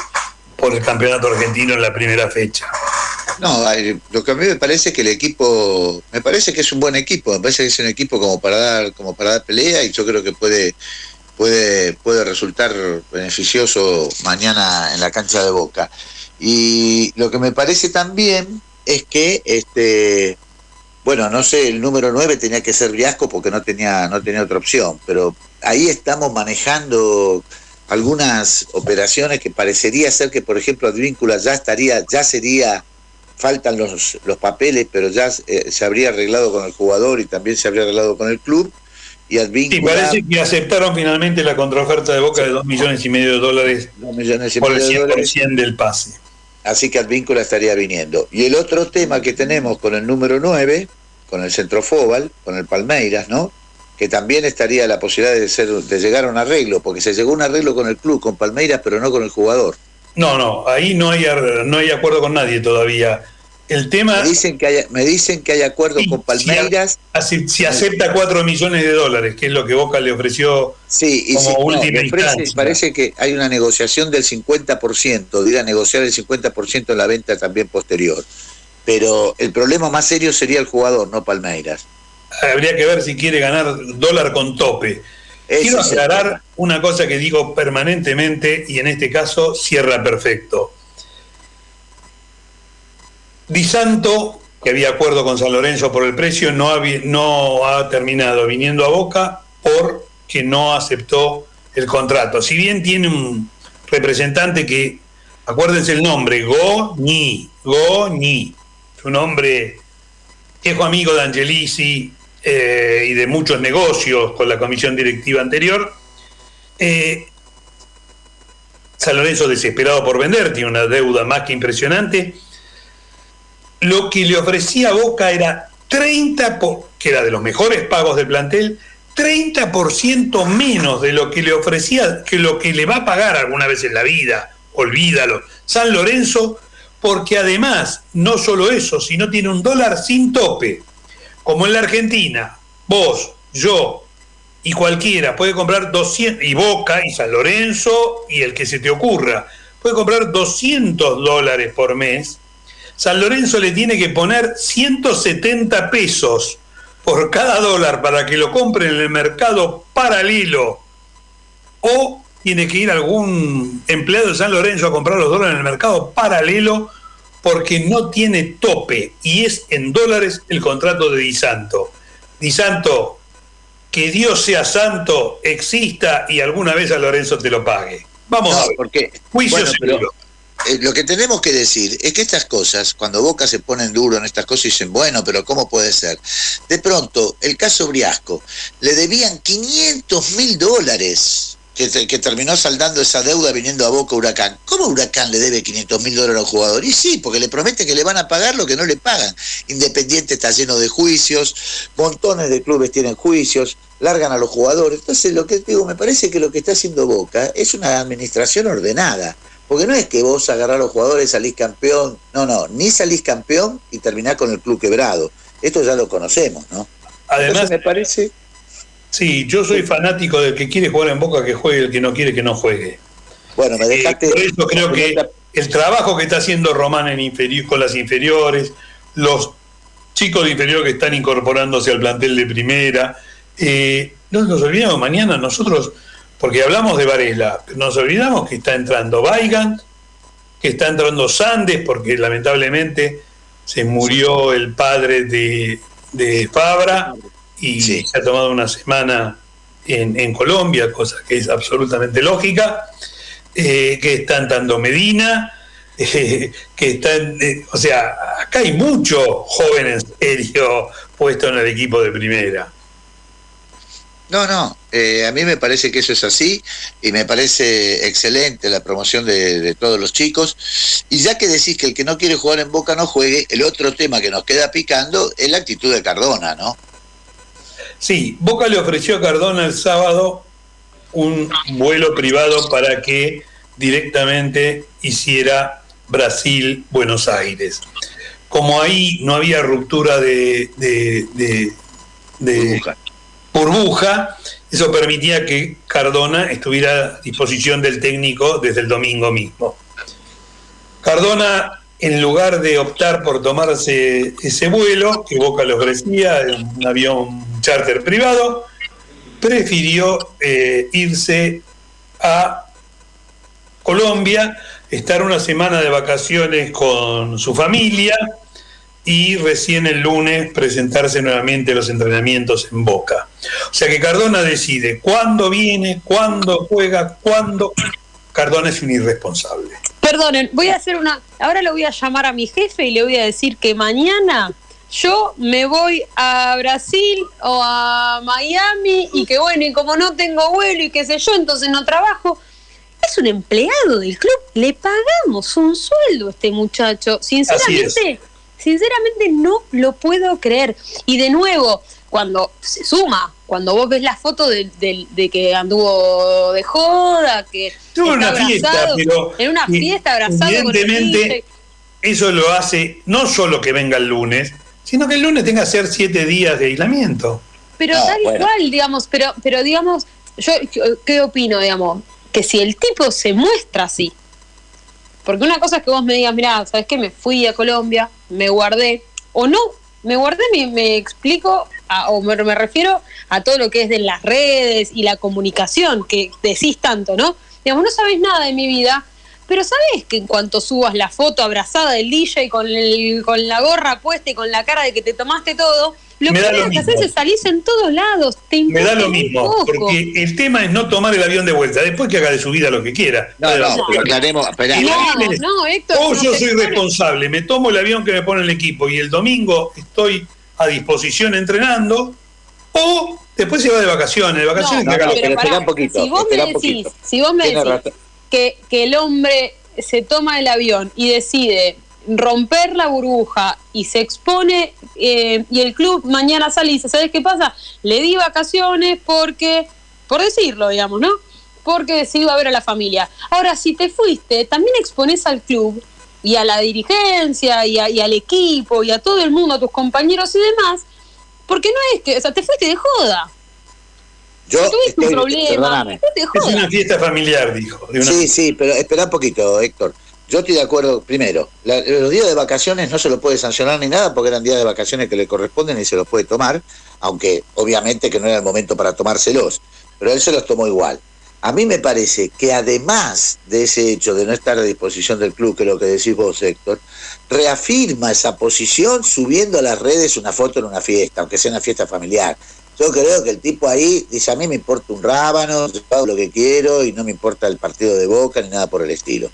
por el campeonato argentino en la primera fecha. No, lo que a mí me parece es que el equipo, me parece que es un buen equipo, me parece que es un equipo como para dar, como para dar pelea y yo creo que puede, puede, puede resultar beneficioso mañana en la cancha de Boca. Y lo que me parece también es que este bueno, no sé, el número 9 tenía que ser Briasco porque no tenía, no tenía otra opción, pero ahí estamos manejando algunas operaciones que parecería ser que, por ejemplo, Advíncula ya estaría, ya sería, faltan los, los papeles, pero ya eh, se habría arreglado con el jugador y también se habría arreglado con el club. Y Advíncula, Y parece que aceptaron finalmente la contraoferta de Boca de 2 millones y medio de dólares dos millones y por el medio de dólares. 100% del pase. Así que Advíncula estaría viniendo. Y el otro tema que tenemos con el número 9, con el Centrofóbal, con el Palmeiras, ¿no? Que también estaría la posibilidad de, ser, de llegar a un arreglo, porque se llegó a un arreglo con el club, con Palmeiras, pero no con el jugador. No, no, ahí no hay, no hay acuerdo con nadie todavía. El tema, Me dicen que hay, me dicen que hay acuerdo con Palmeiras. si, si acepta 4 millones de dólares, que es lo que Boca le ofreció Sí, y como no, última parece, que hay una negociación del 50%, de ir a negociar el 50% en la venta también posterior. Pero el problema más serio sería el jugador, no Palmeiras. Habría que ver si quiere ganar dólar con tope. Ese Quiero aclarar una cosa que digo permanentemente y en este caso cierra perfecto. Di Santo, que había acuerdo con San Lorenzo por el precio, no ha, no ha terminado viniendo a Boca porque no aceptó el contrato. Si bien tiene un representante que, acuérdense el nombre, Goñi, Goñi, es un hombre viejo amigo de Angelici eh, y de muchos negocios con la comisión directiva anterior. Eh, San Lorenzo desesperado por vender, tiene una deuda más que impresionante. Lo que le ofrecía Boca era 30, por- que era de los mejores pagos del plantel, 30% menos de lo que le ofrecía, que lo que le va a pagar alguna vez en la vida, olvídalo, San Lorenzo, porque además, no solo eso, sino tiene un dólar sin tope, como en la Argentina, vos, yo y cualquiera puede comprar 200, y Boca y San Lorenzo y el que se te ocurra, puede comprar 200 dólares por mes, San Lorenzo le tiene que poner 170 pesos por cada dólar para que lo compre en el mercado paralelo o tiene que ir algún empleado de San Lorenzo a comprar los dólares en el mercado paralelo porque no tiene tope y es en dólares el contrato de Di Santo. Di Santo, que Dios sea santo, exista y alguna vez a Lorenzo te lo pague. Vamos No, a ver. porque Juicio bueno, pero, seguro. Eh, lo que tenemos que decir es que estas cosas, cuando Boca se ponen duro en estas cosas, dicen, bueno, pero ¿cómo puede ser? De pronto, el caso Briasco, le debían 500 mil dólares, que, te- que terminó saldando esa deuda viniendo a Boca Huracán. ¿Cómo Huracán le debe 500 mil dólares a un jugador? Y sí, porque le promete que le van a pagar lo que no le pagan. Independiente está lleno de juicios, montones de clubes tienen juicios, largan a los jugadores. Entonces, lo que digo, me parece que lo que está haciendo Boca es una administración ordenada. Porque no es que vos agarrás a los jugadores, salís campeón. No, no, ni salís campeón y terminás con el club quebrado. Esto ya lo conocemos, ¿no? Además, me parece. Sí, yo soy fanático del que quiere jugar en Boca que juegue, el que no quiere que no juegue. Bueno, me dejaste. por eso creo que el trabajo que está haciendo Román en con las inferiores, los chicos de inferior que están incorporándose al plantel de primera, eh, no nos olvidamos mañana nosotros, porque hablamos de Varela, nos olvidamos que está entrando Weigand, que está entrando Sandes, porque lamentablemente se murió el padre de, de Fabra y se ha tomado una semana en, en Colombia, cosa que es absolutamente lógica, eh, que está entrando Medina, eh, que están, eh, o sea, acá hay mucho joven en serio puesto en el equipo de primera. No, no, eh, a mí me parece que eso es así y me parece excelente la promoción de, de todos los chicos. Y ya que decís que el que no quiere jugar en Boca no juegue, el otro tema que nos queda picando es la actitud de Cardona, ¿no? Sí, Boca le ofreció a Cardona el sábado un vuelo privado para que directamente hiciera Brasil-Buenos Aires. Como ahí no había ruptura de, de- de- de burbuja, eso permitía que Cardona estuviera a disposición del técnico desde el domingo mismo. Cardona, en lugar de optar por tomarse ese vuelo que Boca le ofrecía, un avión charter privado, prefirió eh, irse a Colombia, estar una semana de vacaciones con su familia y recién el lunes presentarse nuevamente los entrenamientos en Boca. O sea que Cardona decide cuándo viene, cuándo juega, cuándo. Cardona es un irresponsable. Perdonen, voy a hacer una. Ahora le voy a llamar a mi jefe y le voy a decir que mañana yo me voy a Brasil o a Miami y que bueno, y como no tengo vuelo y qué sé yo, entonces no trabajo. Es un empleado del club, le pagamos un sueldo a este muchacho. Sinceramente, sinceramente no lo puedo creer. Y de nuevo, cuando se suma, cuando vos ves la foto de, de- de que anduvo de joda, que Tuvo una fiesta, pero en una fiesta abrazado con el evidentemente eso lo hace no solo que venga el lunes, sino que el lunes tenga que hacer siete días de aislamiento. Pero No, tal bueno. cual, digamos, pero, pero digamos, yo qué opino, digamos, que si el tipo se muestra así, porque una cosa es que vos me digas, mira, ¿sabes qué? Me fui a Colombia, me guardé, o no, me guardé, me, me explico, a- o me, me refiero a todo lo que es de las redes y la comunicación, que decís tanto, ¿no? Digamos, no sabés nada de mi vida, pero sabés que en cuanto subas la foto abrazada del DJ con, el, con la gorra puesta y con la cara de que te tomaste todo, lo Me da primero lo que mismo. haces es salirse en todos lados. Te Me da lo mismo, poco. porque el tema es no tomar el avión de vuelta, después que haga de su vida lo que quiera. No, no, aclaremos, esperá. No, no, Héctor. O no yo soy responsable, me tomo el avión que me pone el equipo y el domingo estoy a disposición entrenando, o después se va de vacaciones, de vacaciones No, que lo pero que pará, espera un poquito, si vos me decís, poquito. si vos me decís que, que el hombre se toma el avión y decide romper la burbuja y se expone eh, y el club mañana sale y dice, ¿sabes qué pasa? Le di vacaciones porque, por decirlo, digamos, ¿no? Porque se iba a ver a la familia. Ahora, si te fuiste, también expones al club y a la dirigencia y, a- y al equipo y a todo el mundo, a tus compañeros y demás, porque no es que, o sea, te fuiste de joda. Yo tuviste un estoy- problema, perdóname. te fuiste de Es joda. una fiesta familiar, dijo. de una- Sí, sí, pero espera un poquito, Héctor. Yo estoy de acuerdo, primero, los días de vacaciones no se lo puede sancionar ni nada porque eran días de vacaciones que le corresponden y se los puede tomar, aunque obviamente que no era el momento para tomárselos, pero él se los tomó igual. A mí me parece que además de ese hecho de no estar a disposición del club, que es lo que decís vos, Héctor, reafirma esa posición subiendo a las redes una foto en una fiesta, aunque sea una fiesta familiar. Yo creo que el tipo ahí dice, a mí me importa un rábano, yo hago lo que quiero y no me importa el partido de Boca ni nada por el estilo.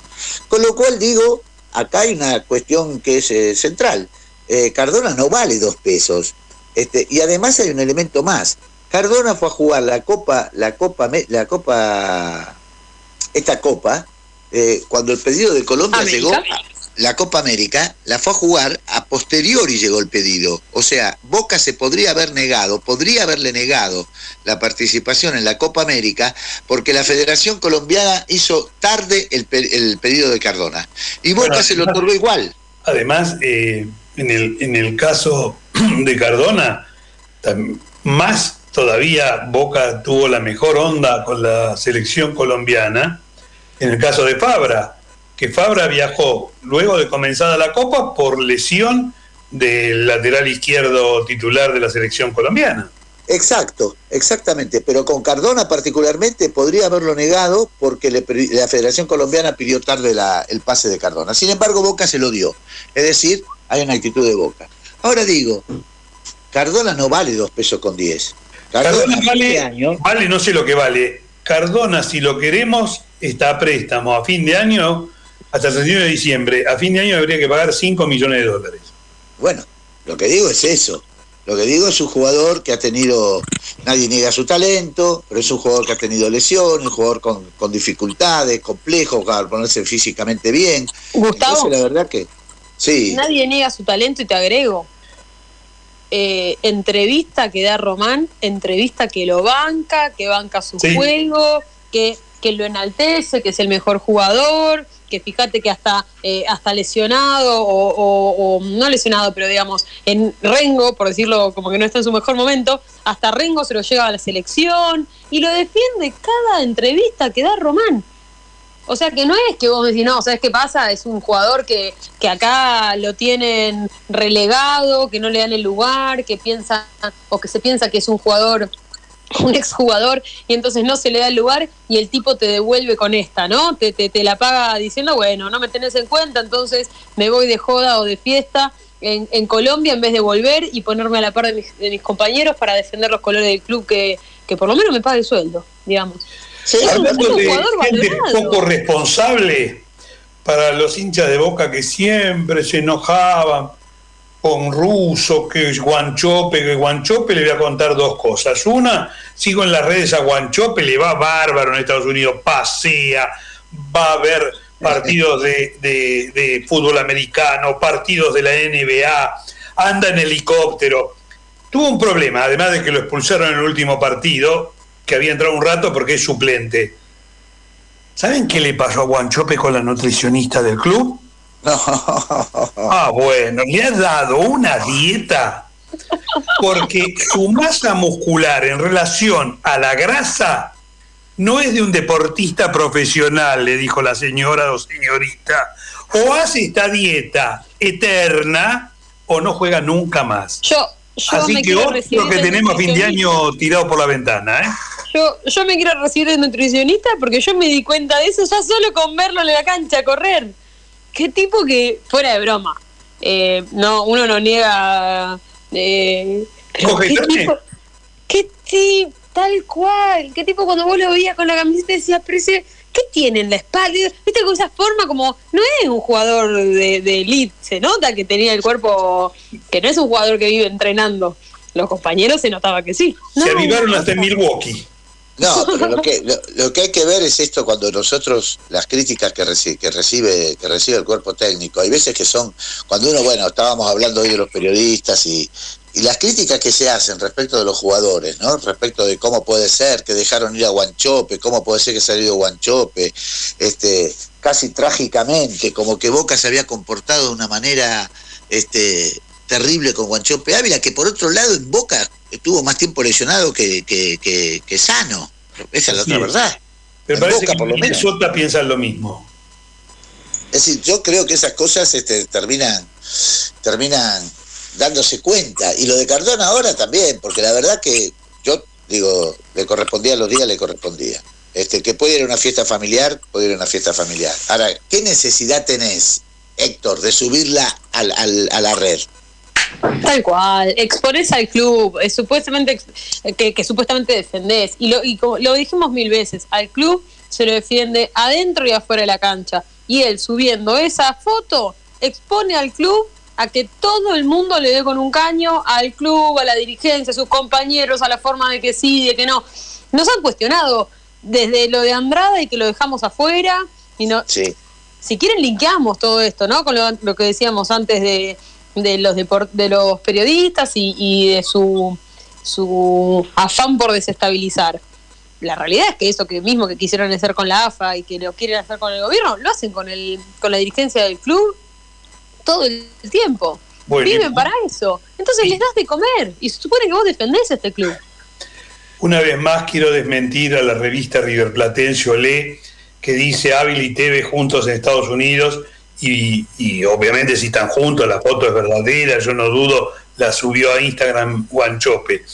Con lo cual digo, acá hay una cuestión que es eh, central. Eh, Cardona no vale dos pesos. Este, y además hay un elemento más. Cardona fue a jugar la Copa, la Copa, la Copa, esta Copa, eh, cuando el pedido de Colombia América. llegó, la Copa América, la fue a jugar, a posteriori llegó el pedido. O sea, Boca se podría haber negado, podría haberle negado la participación en la Copa América, porque la Federación Colombiana hizo tarde el, pe- el pedido de Cardona. Y Boca Bueno, se lo otorgó igual. Además, eh, en, el, en el caso de Cardona, más todavía Boca tuvo la mejor onda con la selección colombiana. En el caso de Fabra, que Fabra viajó luego de comenzada la Copa por lesión del lateral izquierdo titular de la selección colombiana. Exacto, exactamente. Pero con Cardona particularmente podría haberlo negado porque le la Federación Colombiana pidió tarde la- el pase de Cardona. Sin embargo, Boca se lo dio. Es decir, hay una actitud de Boca. Ahora digo, Cardona no vale dos pesos con diez. Cardona, Cardona este vale, año, vale, no sé lo que vale. Cardona, si lo queremos, está a préstamo a fin de año, hasta el 31 de diciembre. A fin de año habría que pagar 5 millones de dólares. bueno, lo que digo es eso. Lo que digo es un jugador que ha tenido, nadie niega su talento, pero es un jugador que ha tenido lesiones, un jugador con, con dificultades, complejo para ponerse físicamente bien. Gustavo. Entonces, la verdad que sí. Nadie niega su talento y te agrego. Eh, entrevista que da Román, entrevista que lo banca, que banca su Sí. juego, que, que lo enaltece, que es el mejor jugador, que fíjate que hasta, eh, hasta lesionado o, no lesionado, pero digamos, en Rengo, por decirlo como que no está en su mejor momento, hasta Rengo se lo lleva a la selección y lo defiende cada entrevista que da Román. O sea que no es que vos decís, no, ¿sabes qué pasa? Es un jugador que, que acá lo tienen relegado, que no le dan el lugar, que piensa, o que se piensa que es un jugador, un exjugador, y entonces no se le da el lugar y el tipo te devuelve con esta, ¿no? Te, te, te la paga diciendo, bueno, no me tenés en cuenta, entonces me voy de joda o de fiesta en, en Colombia en vez de volver y ponerme a la par de mis, de mis compañeros para defender los colores del club que, que por lo menos me pague el sueldo, digamos. Es Hablando un de gente poco responsable para los hinchas de Boca que siempre se enojaban con Russo, que Guanchope, que Guanchope le voy a contar dos cosas. Una, sigo en las redes a Guanchope, le va bárbaro en Estados Unidos, pasea, va a ver partidos de- de fútbol americano, partidos de la NBA, anda en helicóptero. Tuvo un problema, además de que lo expulsaron en el último partido, que había entrado un rato porque es suplente. ¿Saben qué le pasó a Guanchope con la nutricionista del club? Ah, bueno, le ha dado una dieta porque su masa muscular en relación a la grasa no es de un deportista profesional, le dijo la señora o señorita. O hace esta dieta eterna o no juega nunca más. Yo, yo Así me que quiero otro que tenemos fin de año tirado por la ventana, ¿eh? Yo, yo me quiero recibir de nutricionista porque yo me di cuenta de eso ya solo con verlo en la cancha correr. Qué tipo que, fuera de broma, eh, no, uno no niega. Eh, pero qué tipo, qué tipo, tal cual, qué tipo cuando vos lo veías con la camiseta decías, pero ese, ¿qué tiene en la espalda? Viste con esa forma como, no es un jugador de, de elite, se nota que tenía el cuerpo, que no es un jugador que vive entrenando. Los compañeros se notaba que sí. Se avivaron no, hasta en Milwaukee. No, pero lo que, lo, lo que hay que ver es esto cuando nosotros, las críticas que, reci- que, recibe, que recibe el cuerpo técnico, hay veces que son, cuando uno, bueno, estábamos hablando hoy de los periodistas y, y las críticas que se hacen respecto de los jugadores, ¿no? Respecto de cómo puede ser que dejaron ir a Guanchope, cómo puede ser que se haya ido Guanchope, este, casi trágicamente, como que Boca se había comportado de una manera este, terrible con Guanchope Ávila, que por otro lado en Boca estuvo más tiempo lesionado que, que, que- que sano. Esa es la otra verdad. En parece Boca, que por lo en menos. Minnesota piensan lo mismo. Es decir, yo creo que esas cosas este, terminan, terminan dándose cuenta. Y lo de Cardona ahora también, porque la verdad que yo digo, le correspondía a los días, le correspondía. Este, que puede ir a una fiesta familiar, puede ir a una fiesta familiar. Ahora, ¿qué necesidad tenés, Héctor, de subirla al, al- a la red? Tal cual, exponés al club, eh, supuestamente eh, que, que supuestamente defendés, y, lo, y como lo dijimos mil veces, al club se lo defiende adentro y afuera de la cancha, y él subiendo esa foto expone al club a que todo el mundo le dé con un caño al club, a la dirigencia, a sus compañeros, a la forma de que sí, de que no. Nos han cuestionado desde lo de Andrada y que lo dejamos afuera, y no, Sí. si quieren linkeamos todo esto, ¿no? Con lo, lo que decíamos antes de, de los de los periodistas y, y de su, su afán por desestabilizar. La realidad es que eso que mismo que quisieron hacer con la AFA y que lo quieren hacer con el gobierno, lo hacen con el con la dirigencia del club todo el tiempo. Bueno, Viven para eso. Entonces les das de comer y se supone que vos defendés este club. Una vez más quiero desmentir a la revista River Platense Olé, que dice Ávila y Tevez juntos en Estados Unidos, y, obviamente si están juntos, la foto es verdadera, yo no dudo, la subió a Instagram Guanchope.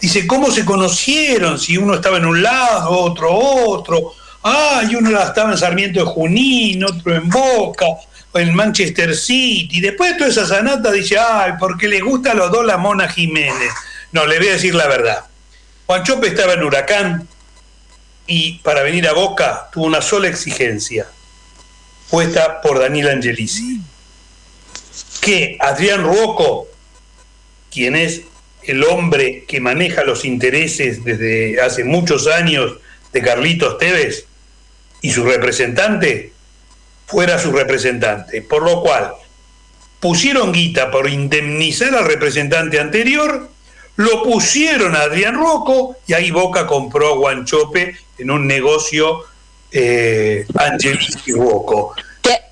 Dice, ¿cómo se conocieron? Si uno estaba en un lado, otro otro. Ah, y uno estaba en Sarmiento de Junín, otro en Boca, en Manchester City. Después de toda esa sanata dice, ay, porque le gusta a los dos la Mona Jiménez. No, le voy a decir la verdad. Juan Chope estaba en Huracán y para venir a Boca tuvo una sola exigencia, puesta por Daniel Angelici. Que Adrián Ruoco, quien es el hombre que maneja los intereses desde hace muchos años de Carlitos Tevez y su representante, fuera su representante. Por lo cual, pusieron guita por indemnizar al representante anterior, lo pusieron a Adrián Rocco y ahí Boca compró a Guanchope en un negocio eh, Angelici Rocco.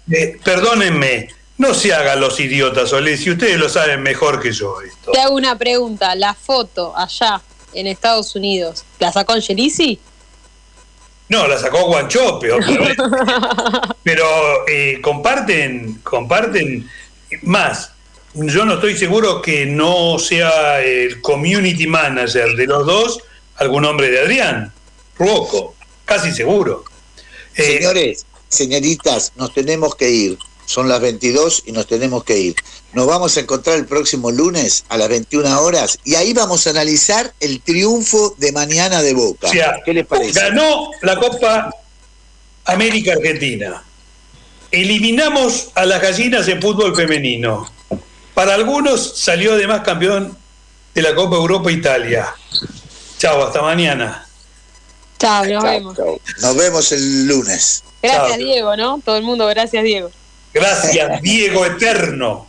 Eh, perdónenme, no se hagan los idiotas, Solés, si ustedes lo saben mejor que yo esto. Te hago una pregunta, la foto allá en Estados Unidos, ¿la sacó Angelici? No, la sacó Guanchope, pero eh, comparten, comparten más. Yo no estoy seguro que no sea el community manager de los dos algún hombre de Adrián, Ruoco, casi seguro. Señores, señoritas, nos tenemos que ir. son las 22 y nos tenemos que ir. Nos vamos a encontrar el próximo lunes a las 21 horas y ahí vamos a analizar el triunfo de mañana de Boca. O sea, ¿Qué les parece? Ganó la Copa América Argentina. Eliminamos a las gallinas en fútbol femenino. Para algunos salió además campeón de la Copa Europa Italia. Chao, hasta mañana. Chao, nos vemos. Nos vemos el lunes. Gracias. Diego, ¿no? Todo el mundo, gracias, Diego. Gracias, Diego Eterno.